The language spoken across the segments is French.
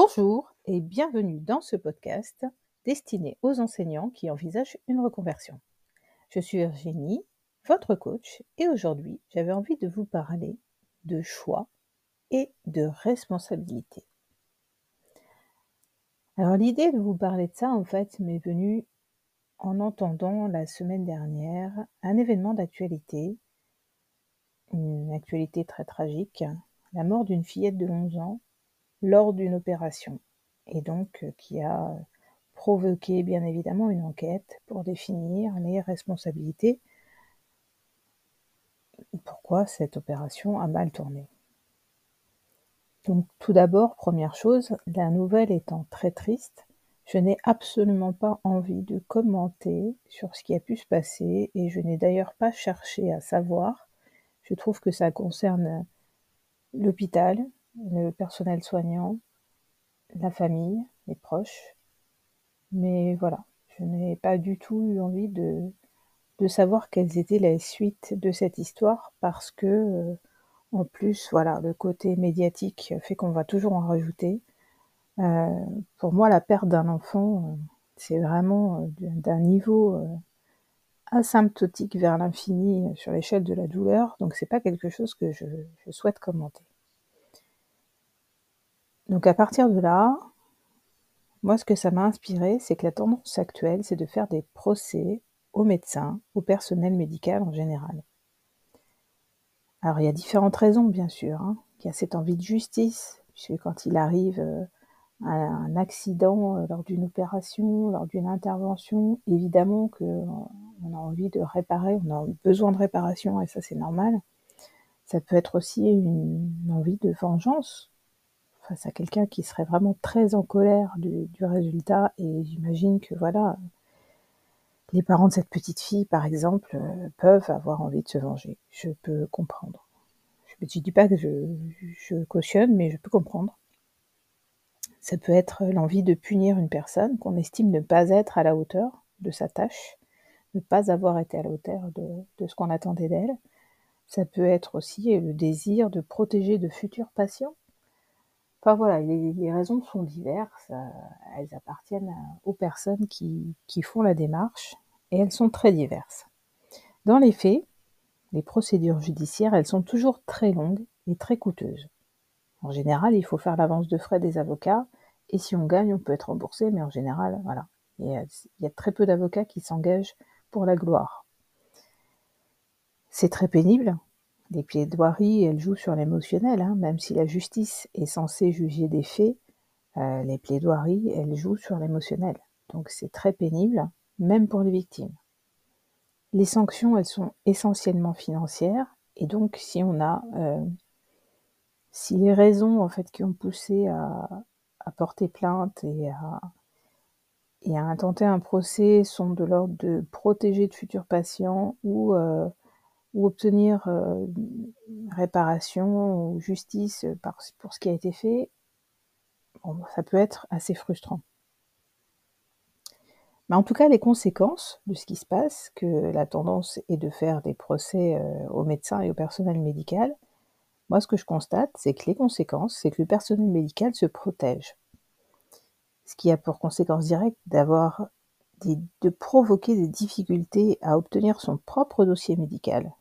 Bonjour et bienvenue dans ce podcast destiné aux enseignants qui envisagent une reconversion. Je suis Virginie, votre coach, et aujourd'hui j'avais envie de vous parler de choix et de responsabilité. Alors l'idée de vous parler de ça en fait m'est venue en entendant la semaine dernière un événement d'actualité, une actualité très tragique, la mort d'une fillette de 11 ans lors d'une opération et donc euh, qui a provoqué bien évidemment une enquête pour définir les responsabilités. Pourquoi cette opération a mal tourné. Donc tout d'abord, première chose, la nouvelle étant très triste, je n'ai absolument pas envie de commenter sur ce qui a pu se passer et je n'ai d'ailleurs pas cherché à savoir. Je trouve que ça concerne l'hôpital, le personnel soignant, la famille, les proches. Mais voilà, je n'ai pas du tout eu envie de, savoir quelles étaient les suites de cette histoire parce que, euh, en plus, voilà, le côté médiatique fait qu'on va toujours en rajouter. Euh, pour moi, la perte d'un enfant, euh, c'est vraiment d'un niveau asymptotique vers l'infini sur l'échelle de la douleur, donc c'est pas quelque chose que je souhaite commenter. Donc à partir de là, moi ce que ça m'a inspiré, c'est que la tendance actuelle, c'est de faire des procès aux médecins, au personnel médical en général. Alors il y a différentes raisons bien sûr. Hein. Il y a cette envie de justice, puisque quand il arrive euh, un accident euh, lors d'une opération, lors d'une intervention, évidemment qu'on a envie de réparer, on a besoin de réparation et ça c'est normal. Ça peut être aussi une envie de vengeance, face à quelqu'un qui serait vraiment très en colère du, résultat. Et j'imagine que voilà, les parents de cette petite fille, par exemple, euh, peuvent avoir envie de se venger. Je peux comprendre. Je ne dis pas que je, cautionne, mais je peux comprendre. Ça peut être l'envie de punir une personne qu'on estime ne pas être à la hauteur de sa tâche, ne pas avoir été à la hauteur de, de ce qu'on attendait d'elle. Ça peut être aussi le désir de protéger de futurs patients Enfin voilà, les, raisons sont diverses, euh, elles appartiennent aux personnes qui, font la démarche et elles sont très diverses. Dans les faits, les procédures judiciaires, elles sont toujours très longues et très coûteuses. En général, il faut faire l'avance de frais des avocats et si on gagne, on peut être remboursé, mais en général, voilà, il y a très peu d'avocats qui s'engagent pour la gloire. C'est très pénible, les plaidoiries, elles jouent sur l'émotionnel, hein, même si la justice est censée juger des faits, euh, les plaidoiries, elles jouent sur l'émotionnel. Donc c'est très pénible, même pour les victimes. Les sanctions, elles sont essentiellement financières, et donc si on a, euh, si les raisons en fait qui ont poussé à, porter plainte et à, et intenter un procès sont de l'ordre de protéger de futurs patients ou euh, ou obtenir euh, réparation ou justice pour ce qui a été fait, ça peut être assez frustrant. Mais en tout cas, les conséquences de ce qui se passe, que la tendance est de faire des procès euh, aux médecins et au personnel médical, moi ce que je constate, c'est que les conséquences, c'est que le personnel médical se protège. Ce qui a pour conséquence directe d'avoir de provoquer des difficultés à obtenir son propre dossier médical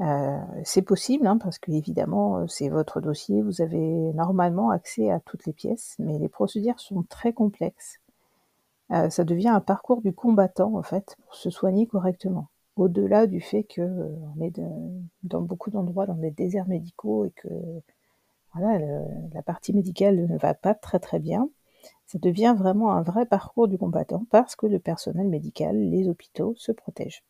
Euh, c'est possible, hein, parce que évidemment, euh, c'est votre dossier, vous avez normalement accès à toutes les pièces, mais les procédures sont très complexes. Euh, ça devient un parcours du combattant, en fait, pour se soigner correctement. Au-delà du fait que on est dans beaucoup d'endroits dans des déserts médicaux et que voilà, la partie médicale ne va pas très très bien, ça devient vraiment un vrai parcours du combattant parce que le personnel médical, les hôpitaux se protègent.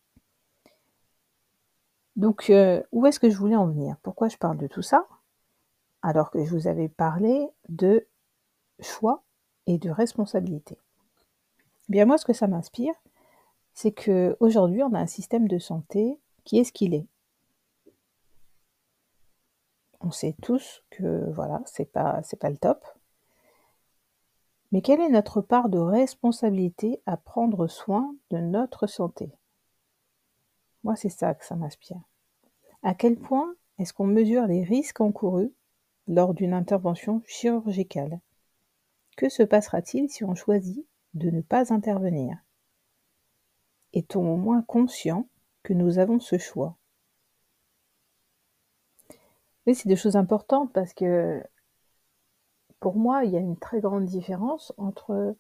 Donc, euh, où est-ce que je voulais en venir? Pourquoi je parle de tout ça? Alors que je vous avais parlé de choix et de responsabilité. Bien moi, ce que ça m'inspire, c'est qu'aujourd'hui, on a un système de santé qui est ce qu'il est. On sait tous que voilà, c'est pas c'est pas le top. Mais quelle est notre part de responsabilité à prendre soin de notre santé? Moi, c'est ça que ça m'inspire. À quel point est-ce qu'on mesure les risques encourus lors d'une intervention chirurgicale? Que se passera-t-il si on choisit de ne pas intervenir? Est-on au moins conscient que nous avons ce choix? Oui, c'est des choses importantes parce que pour moi, il y a une très grande différence entre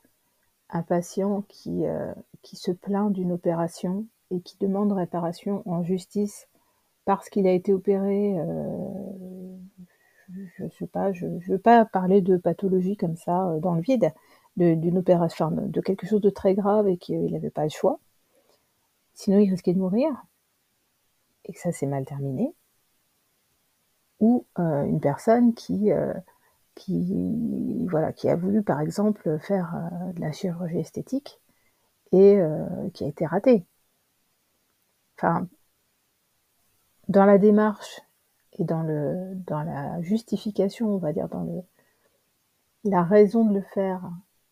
un patient qui, euh, qui se plaint d'une opération et qui demande réparation en justice parce qu'il a été opéré, euh, je ne sais pas, je ne veux pas parler de pathologie comme ça euh, dans le vide, d'une opération, enfin, de quelque chose de très grave et qu'il n'avait pas le choix. Sinon, il risquait de mourir et que ça s'est mal terminé. Ou euh, une personne qui, qui, voilà, qui a voulu, par exemple, faire de la chirurgie esthétique et qui a été ratée. Enfin, dans la démarche et dans, le, dans la justification, on va dire, dans le, la raison de le faire,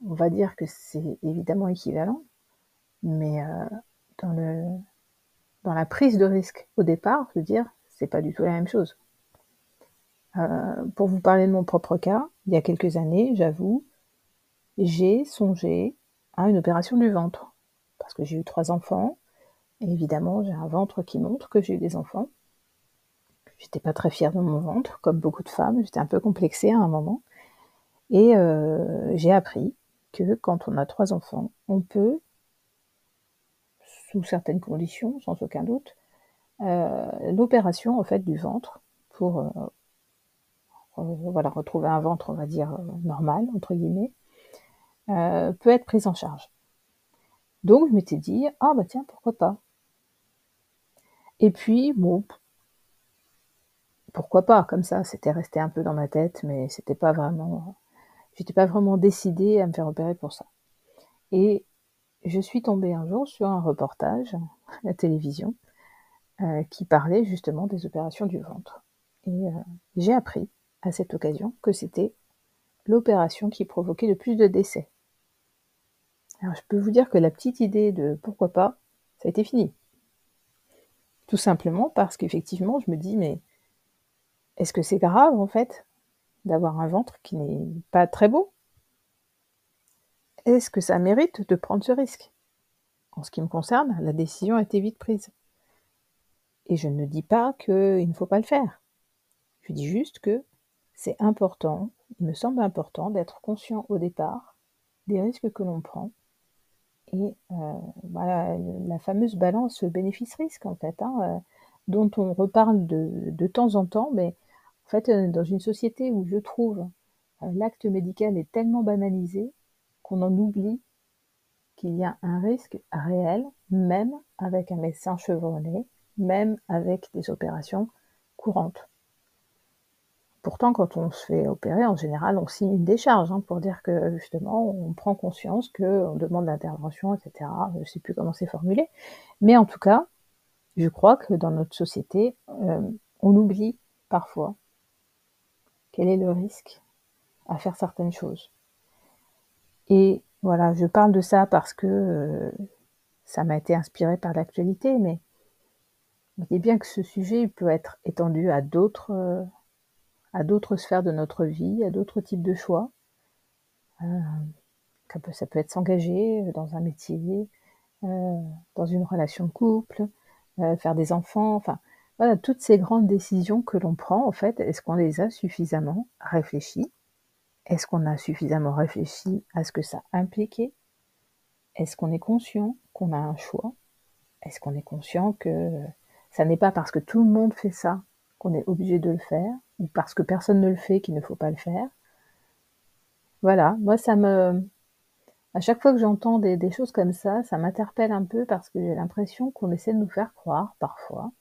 on va dire que c'est évidemment équivalent, mais euh, dans, le, dans la prise de risque au départ, je veux dire, c'est pas du tout la même chose. Euh, pour vous parler de mon propre cas, il y a quelques années, j'avoue, j'ai songé à une opération du ventre. Parce que j'ai eu trois enfants, évidemment, j'ai un ventre qui montre que j'ai eu des enfants. J'étais pas très fière de mon ventre, comme beaucoup de femmes. J'étais un peu complexée à un moment. Et euh, j'ai appris que quand on a trois enfants, on peut, sous certaines conditions, sans aucun doute, euh, l'opération en fait du ventre pour euh, voilà retrouver un ventre, on va dire normal entre guillemets, peut être prise en charge. Donc je m'étais dit ah bah tiens pourquoi pas? Et puis bon pourquoi pas, comme ça, c'était resté un peu dans ma tête, mais c'était pas vraiment, j'étais pas vraiment décidée à me faire opérer pour ça. Et je suis tombée un jour sur un reportage à la télévision euh, qui parlait justement des opérations du ventre. Et euh, j'ai appris à cette occasion que c'était l'opération qui provoquait le plus de décès. Alors je peux vous dire que la petite idée de pourquoi pas, ça a été fini. Tout simplement parce qu'effectivement, je me dis, mais est-ce que c'est grave, en fait, d'avoir un ventre qui n'est pas très beau? Est-ce que ça mérite de prendre ce risque? En ce qui me concerne, la décision a été vite prise. Et je ne dis pas qu'il ne faut pas le faire. Je dis juste que c'est important, il me semble important d'être conscient au départ des risques que l'on prend. Et euh, voilà, la fameuse balance bénéfice-risque, en fait, hein, euh, dont on reparle de, de temps en temps, mais en fait, euh, dans une société où je trouve l'acte médical est tellement banalisé qu'on en oublie qu'il y a un risque réel, même avec un médecin chevronné, même avec des opérations courantes. Pourtant, quand on se fait opérer, en général, on signe une décharge hein, pour dire que justement, on prend conscience qu'on demande l'intervention, etc. Je ne sais plus comment c'est formulé. Mais en tout cas, je crois que dans notre société, euh, on oublie parfois quel est le risque à faire certaines choses. Et voilà, je parle de ça parce que euh, ça m'a été inspiré par l'actualité, mais voyez bien que ce sujet peut être étendu à d'autres euh, à d'autres sphères de notre vie, à d'autres types de choix. Euh, ça peut être s'engager dans un métier, dans une relation de couple, faire des enfants, enfin voilà, toutes ces grandes décisions que l'on prend, en fait, est-ce qu'on les a suffisamment réfléchies? Est-ce qu'on a suffisamment réfléchi à ce que ça impliquait? Est-ce qu'on est conscient qu'on a un choix? Est-ce qu'on est conscient que ça n'est pas parce que tout le monde fait ça qu'on est obligé de le faire, parce que personne ne le fait qu'il ne faut pas le faire Voilà, moi ça me... À chaque fois que j'entends des, choses comme ça, ça m'interpelle un peu parce que j'ai l'impression qu'on essaie de nous faire croire, parfois,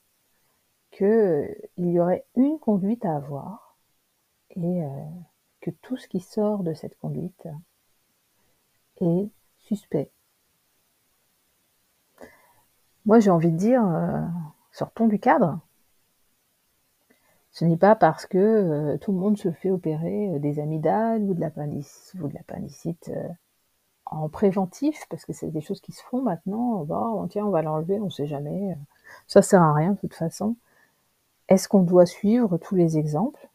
qu'il y aurait une conduite à avoir et euh, que tout ce qui sort de cette conduite est suspect. Moi, j'ai envie de dire, euh, sortons du cadre. Ce n'est pas parce que euh, tout le monde se fait opérer des amygdales ou de l'appendicite en préventif, parce que c'est des choses qui se font maintenant. Bon, tiens, on va l'enlever, on ne sait jamais. Ça sert à rien de toute façon. Est-ce qu'on doit suivre tous les exemples?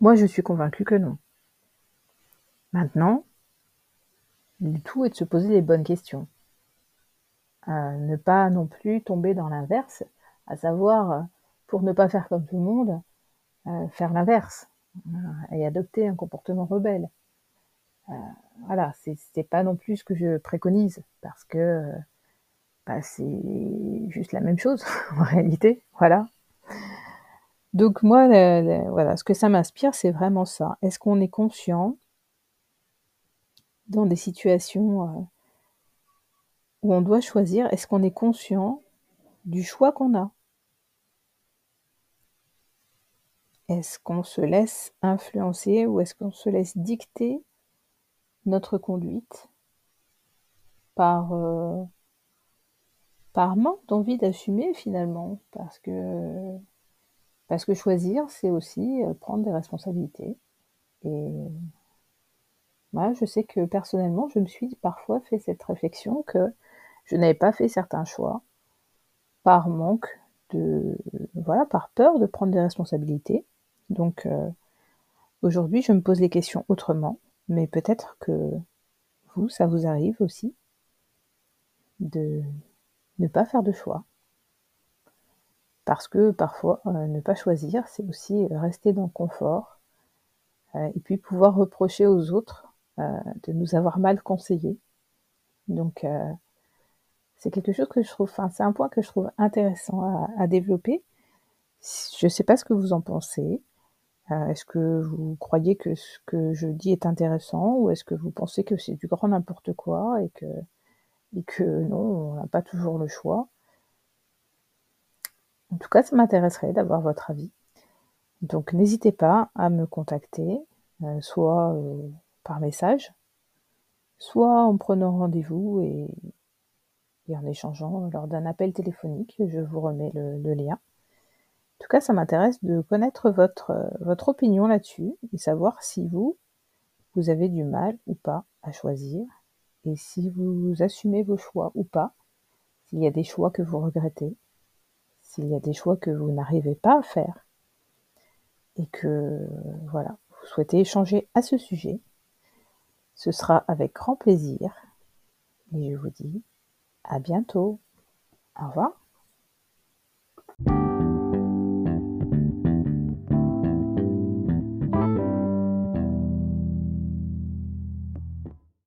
Moi, je suis convaincue que non. Maintenant, le tout est de se poser les bonnes questions. Euh, ne pas non plus tomber dans l'inverse, à savoir, euh, pour ne pas faire comme tout le monde, euh, faire l'inverse et adopter un comportement rebelle. voilà, c'est pas non plus ce que je préconise, parce que bah, c'est juste la même chose en réalité, voilà. Donc moi, voilà, ce que ça m'inspire, c'est vraiment ça. Est-ce qu'on est conscient dans des situations où on doit choisir, est-ce qu'on est conscient du choix qu'on a? Est-ce qu'on se laisse influencer ou est-ce qu'on se laisse dicter notre conduite par, euh, manque d'envie d'assumer finalement? Parce que, parce que choisir, c'est aussi euh, prendre des responsabilités. Et moi, je sais que personnellement, je me suis parfois fait cette réflexion que je n'avais pas fait certains choix par manque de, voilà, par peur de prendre des responsabilités. Donc euh, aujourd'hui, je me pose les questions autrement, mais peut-être que vous, ça vous arrive aussi de ne pas faire de choix. Parce que parfois, euh, ne pas choisir, c'est aussi rester dans le confort euh, et puis pouvoir reprocher aux autres de nous avoir mal conseillés. Donc, c'est quelque chose que je trouve, enfin, c'est un point que je trouve intéressant à, développer. Je ne sais pas ce que vous en pensez. Euh, est-ce que vous croyez que ce que je dis est intéressant ou est-ce que vous pensez que c'est du grand n'importe quoi et que, et que non, on n'a pas toujours le choix? En tout cas, ça m'intéresserait d'avoir votre avis. Donc n'hésitez pas à me contacter, euh, soit euh, par message, soit en prenant rendez-vous et, et en échangeant lors d'un appel téléphonique. Je vous remets le, lien. En tout cas, ça m'intéresse de connaître votre, votre opinion là-dessus et savoir si vous, vous avez du mal ou pas à choisir et si vous assumez vos choix ou pas, s'il y a des choix que vous regrettez, s'il y a des choix que vous n'arrivez pas à faire et que voilà, vous souhaitez échanger à ce sujet, ce sera avec grand plaisir et je vous dis à bientôt. Au revoir.